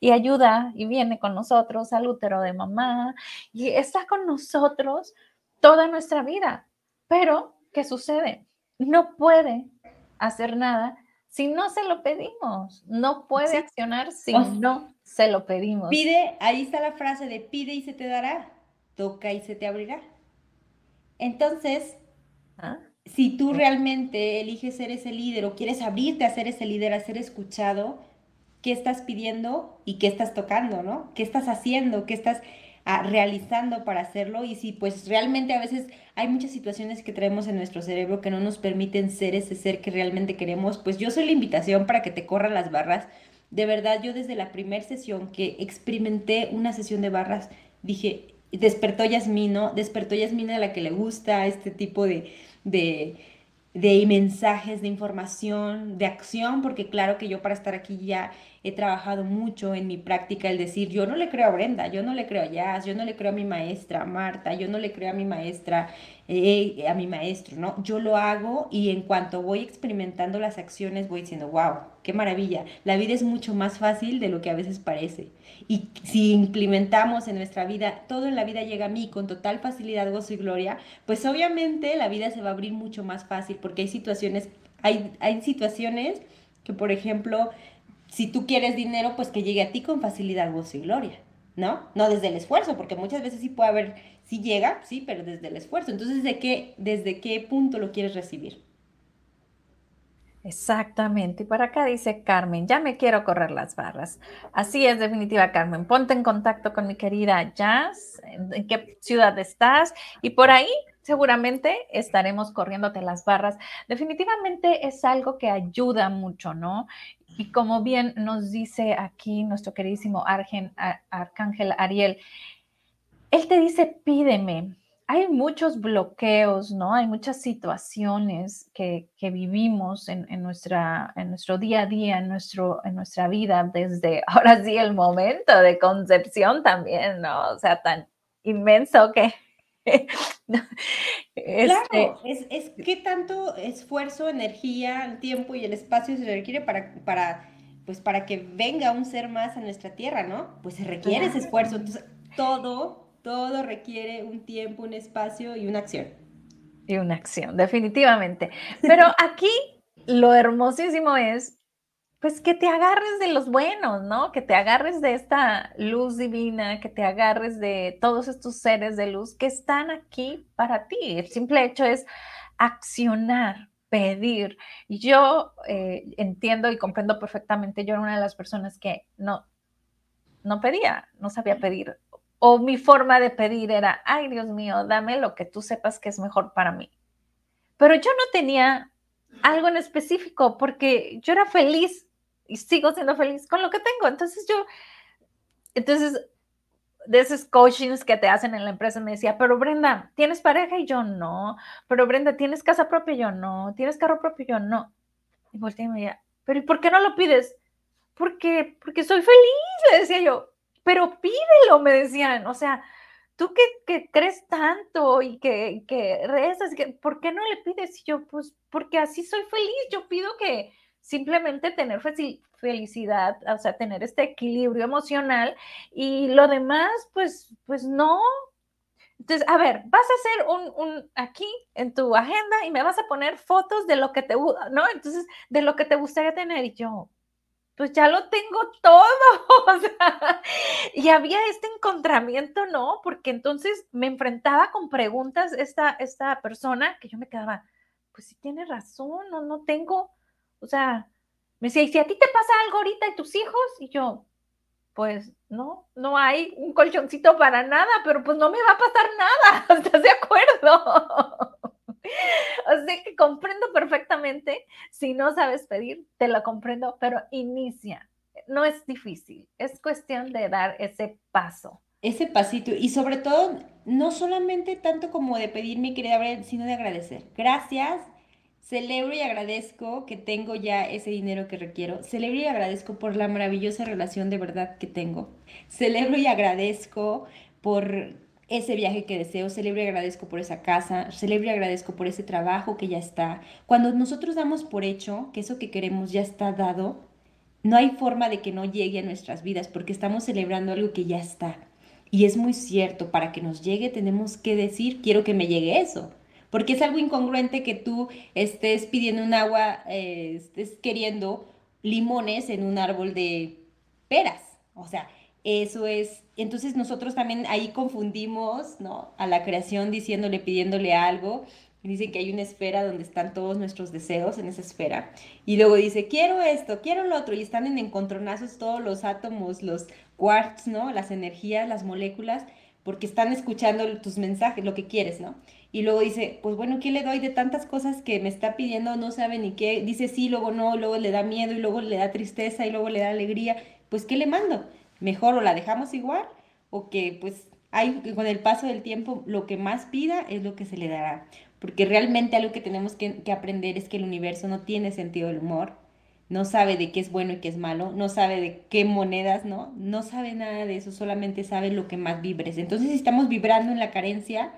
Y ayuda y viene con nosotros al útero de mamá y está con nosotros toda nuestra vida pero, ¿qué sucede? No puede hacer nada si no se lo pedimos. No puede accionar si no se lo pedimos. Pide, ahí está la frase de pide y se te dará, toca y se te abrirá. Entonces, ¿Ah? si tú realmente eliges ser ese líder o quieres abrirte a ser ese líder, a ser escuchado, ¿qué estás pidiendo y qué estás tocando, no? ¿Qué estás haciendo? ¿Qué estás realizando para hacerlo y si pues realmente a veces hay muchas situaciones que traemos en nuestro cerebro que no nos permiten ser ese ser que realmente queremos, pues yo soy la invitación para que te corran las barras. De verdad, yo desde la primera sesión que experimenté una sesión de barras, dije, despertó Yasmino, despertó Yasmina a la que le gusta este tipo de, de, de mensajes, de información, de acción, porque claro que yo para estar aquí ya he trabajado mucho en mi práctica el decir, yo no le creo a Brenda, yo no le creo a Jazz, yo no le creo a mi maestra Marta, yo no le creo a mi maestra, eh, a mi maestro, ¿no? Yo lo hago y en cuanto voy experimentando las acciones voy diciendo, wow, qué maravilla, la vida es mucho más fácil de lo que a veces parece. Y si implementamos en nuestra vida, todo en la vida llega a mí con total facilidad, gozo y gloria, pues obviamente la vida se va a abrir mucho más fácil porque hay situaciones, hay, hay situaciones que, por ejemplo, si tú quieres dinero, pues que llegue a ti con facilidad, gozo y gloria, ¿no? No desde el esfuerzo, porque muchas veces sí puede haber, sí llega, sí, pero desde el esfuerzo. Entonces, ¿de qué, ¿desde qué punto lo quieres recibir? Exactamente. Y por acá dice Carmen, ya me quiero correr las barras. Así es, definitiva, Carmen. Ponte en contacto con mi querida Jazz, en qué ciudad estás y por ahí seguramente estaremos corriéndote las barras. Definitivamente es algo que ayuda mucho, ¿no? Y como bien nos dice aquí nuestro queridísimo Arcángel Ariel, él te dice, pídeme. Hay muchos bloqueos, ¿no? Hay muchas situaciones que, vivimos en, nuestra, en nuestro día a día, en, nuestro, en nuestra vida, desde ahora sí el momento de concepción también, ¿no? O sea, tan inmenso que Claro, este es, es qué tanto esfuerzo, energía, el tiempo y el espacio se requiere para, para, pues para que venga un ser más a nuestra tierra, ¿no? Pues se requiere ese esfuerzo. Entonces, todo, todo requiere un tiempo, un espacio y una acción. Y una acción, definitivamente. Pero aquí lo hermosísimo es pues que te agarres de los buenos, ¿no? Que te agarres de esta luz divina, que te agarres de todos estos seres de luz que están aquí para ti. El simple hecho es accionar, pedir. Yo eh, entiendo y comprendo perfectamente, yo era una de las personas que no, no pedía, no sabía pedir. O mi forma de pedir era, ay Dios mío, dame lo que tú sepas que es mejor para mí. Pero yo no tenía algo en específico porque yo era feliz y sigo siendo feliz con lo que tengo. Entonces yo, entonces, de esos coachings que te hacen en la empresa, me decía, pero Brenda, ¿tienes pareja? Y yo no. Pero Brenda, ¿tienes casa propia? Y yo no. ¿Tienes carro propio? Y yo no. Y volteé y me decía, pero ¿y por qué no lo pides? Porque, porque soy feliz, le decía yo. Pero pídelo, me decían. O sea, tú que, que crees tanto y que, que rezas, ¿por qué no le pides? Y yo, pues, porque así soy feliz. Yo pido que, simplemente tener felicidad, o sea, tener este equilibrio emocional y lo demás, pues, pues no. Entonces, a ver, vas a hacer un, un, aquí en tu agenda y me vas a poner fotos de lo que te, ¿no? Entonces, de lo que te gustaría tener y yo, pues ya lo tengo todo. Y había este encontramiento, ¿no? Porque entonces me enfrentaba con preguntas esta, esta persona que yo me quedaba, pues sí tiene razón, no, no tengo, o sea, me decía, ¿y si a ti te pasa algo ahorita y tus hijos? Y yo, pues no, no hay un colchoncito para nada, pero pues no me va a pasar nada, ¿estás de acuerdo? sea que comprendo perfectamente, si no sabes pedir, te lo comprendo, pero inicia, no es difícil, es cuestión de dar ese paso. Ese pasito, y sobre todo, no solamente tanto como de pedir mi querida sino de agradecer. Gracias, Celebro y agradezco que tengo ya ese dinero que requiero. Celebro y agradezco por la maravillosa relación de verdad que tengo. Celebro y agradezco por ese viaje que deseo. Celebro y agradezco por esa casa. Celebro y agradezco por ese trabajo que ya está. Cuando nosotros damos por hecho que eso que queremos ya está dado, no hay forma de que no llegue a nuestras vidas porque estamos celebrando algo que ya está. Y es muy cierto, para que nos llegue tenemos que decir, quiero que me llegue eso porque es algo incongruente que tú estés pidiendo un agua, eh, estés queriendo limones en un árbol de peras. O sea, eso es, entonces nosotros también ahí confundimos, ¿no? A la creación diciéndole, pidiéndole algo. Dicen que hay una esfera donde están todos nuestros deseos en esa esfera. Y luego dice, quiero esto, quiero lo otro. Y están en encontronazos todos los átomos, los quarks, ¿no? Las energías, las moléculas, porque están escuchando tus mensajes, lo que quieres, ¿no? Y luego dice, pues bueno, ¿qué le doy de tantas cosas que me está pidiendo? No sabe ni qué, dice sí, luego no, luego le da miedo y luego le da tristeza y luego le da alegría, pues ¿qué le mando? Mejor o la dejamos igual o que pues hay con el paso del tiempo lo que más pida es lo que se le dará, porque realmente algo que tenemos que, que aprender es que el universo no tiene sentido del humor, no sabe de qué es bueno y qué es malo, no sabe de qué monedas, ¿no? No sabe nada de eso, solamente sabe lo que más vibres. Entonces, si estamos vibrando en la carencia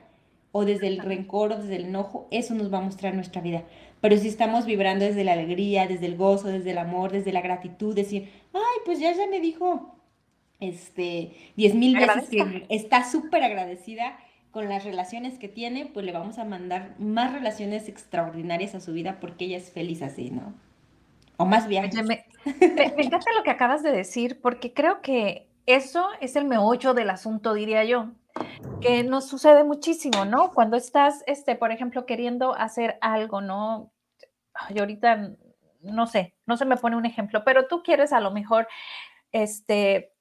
o desde el rencor o desde el enojo, eso nos va a mostrar nuestra vida. Pero si estamos vibrando desde la alegría, desde el gozo, desde el amor, desde la gratitud, decir, ay, pues ya ya me dijo este diez mil veces que está súper agradecida con las relaciones que tiene, pues le vamos a mandar más relaciones extraordinarias a su vida porque ella es feliz así, ¿no? O más viajes. me, encanta lo que acabas de decir porque creo que eso es el meollo del asunto, diría yo que nos sucede muchísimo, ¿no? Cuando estás, este, por ejemplo, queriendo hacer algo, ¿no? Yo ahorita no sé, no se me pone un ejemplo, pero tú quieres a lo mejor, este,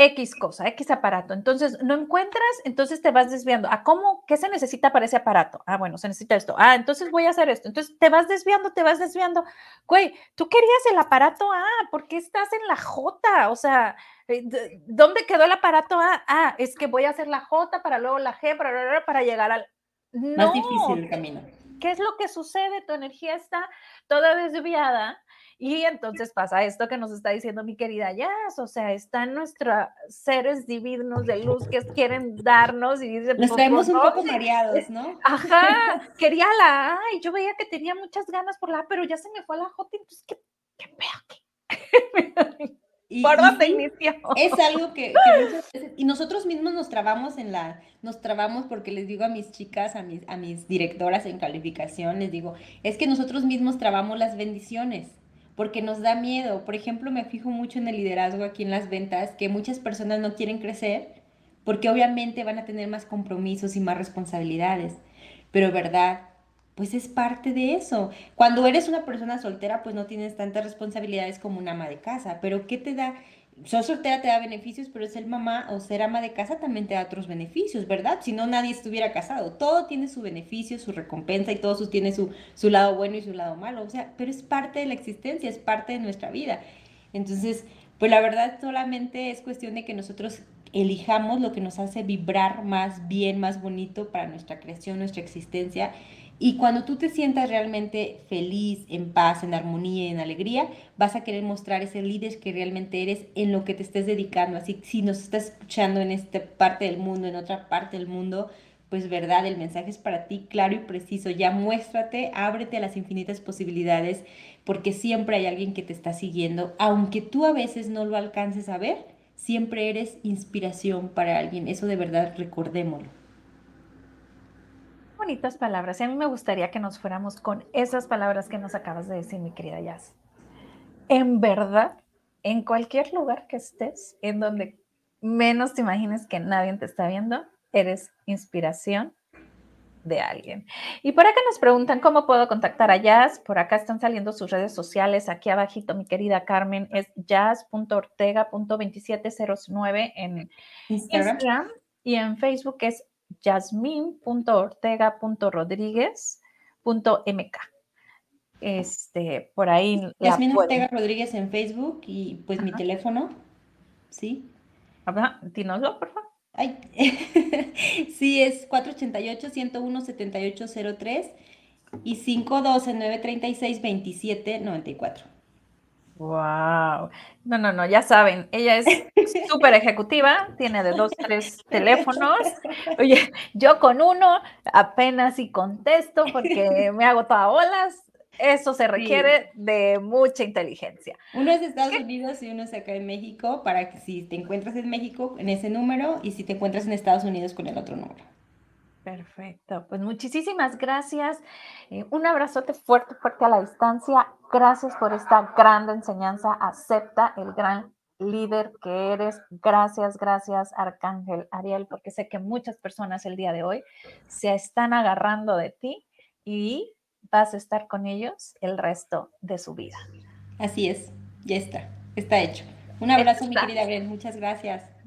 X cosa, X aparato. Entonces, no encuentras, entonces te vas desviando. ¿A cómo? ¿Qué se necesita para ese aparato? Ah, bueno, se necesita esto. Ah, entonces voy a hacer esto. Entonces te vas desviando, te vas desviando. Güey, tú querías el aparato A, ¿por qué estás en la J? O sea, eh, ¿dónde quedó el aparato A? Ah, es que voy a hacer la J para luego la G para, para llegar al... No. Más difícil el camino. ¿Qué es lo que sucede? Tu energía está toda desviada y entonces pasa esto que nos está diciendo mi querida Jazz, o sea, están nuestros seres divinos de luz que quieren darnos y dicen... Nos traemos un poco mareados, ¿no? Ajá, quería la A y yo veía que tenía muchas ganas por la A, pero ya se me fue la J, entonces, ¿qué, qué aquí? Y, ¿Por dónde inició? Es algo que, y nosotros mismos nos trabamos en la, nos trabamos porque les digo a mis chicas, a mis, a mis directoras en calificación, les digo, es que nosotros mismos trabamos las bendiciones porque nos da miedo. Por ejemplo, me fijo mucho en el liderazgo aquí en las ventas, que muchas personas no quieren crecer porque obviamente van a tener más compromisos y más responsabilidades. Pero verdad, pues es parte de eso. Cuando eres una persona soltera, pues no tienes tantas responsabilidades como una ama de casa. Pero ¿qué te da? Ser soltera te da beneficios, pero ser mamá o ser ama de casa también te da otros beneficios, ¿verdad? Si no, nadie estuviera casado. Todo tiene su beneficio, su recompensa y todo tiene su, su lado bueno y su lado malo. O sea, pero es parte de la existencia, es parte de nuestra vida. Entonces, pues la verdad solamente es cuestión de que nosotros elijamos lo que nos hace vibrar más bien, más bonito para nuestra creación, nuestra existencia y cuando tú te sientas realmente feliz, en paz, en armonía, en alegría, vas a querer mostrar ese líder que realmente eres en lo que te estés dedicando. Así si nos estás escuchando en esta parte del mundo, en otra parte del mundo, pues verdad, el mensaje es para ti claro y preciso. Ya muéstrate, ábrete a las infinitas posibilidades, porque siempre hay alguien que te está siguiendo, aunque tú a veces no lo alcances a ver, siempre eres inspiración para alguien. Eso de verdad recordémoslo bonitas palabras y a mí me gustaría que nos fuéramos con esas palabras que nos acabas de decir, mi querida Jazz. En verdad, en cualquier lugar que estés, en donde menos te imagines que nadie te está viendo, eres inspiración de alguien. Y por acá nos preguntan cómo puedo contactar a Jazz. Por acá están saliendo sus redes sociales. Aquí abajito, mi querida Carmen, es jazz.ortega.2709 en Instagram. y en Facebook es jasmine.ortega.rodríguez.mk. Este, por ahí. Jasmine Ortega Rodríguez en Facebook y pues mi teléfono. ¿Sí? dínoslo, por favor. Ay. sí, es 488-101-7803 y 512-936-2794. Wow. No, no, no, ya saben, ella es súper ejecutiva, tiene de dos, tres teléfonos. Oye, yo con uno apenas y contesto porque me hago toda olas. Eso se requiere de mucha inteligencia. Uno es de Estados Unidos y uno es acá en México, para que si te encuentras en México en ese número y si te encuentras en Estados Unidos con el otro número. Perfecto, pues muchísimas gracias. Eh, un abrazote fuerte, fuerte a la distancia. Gracias por esta gran enseñanza. Acepta el gran líder que eres. Gracias, gracias, Arcángel Ariel, porque sé que muchas personas el día de hoy se están agarrando de ti y vas a estar con ellos el resto de su vida. Así es, ya está, está hecho. Un abrazo, mi querida Ariel, muchas gracias.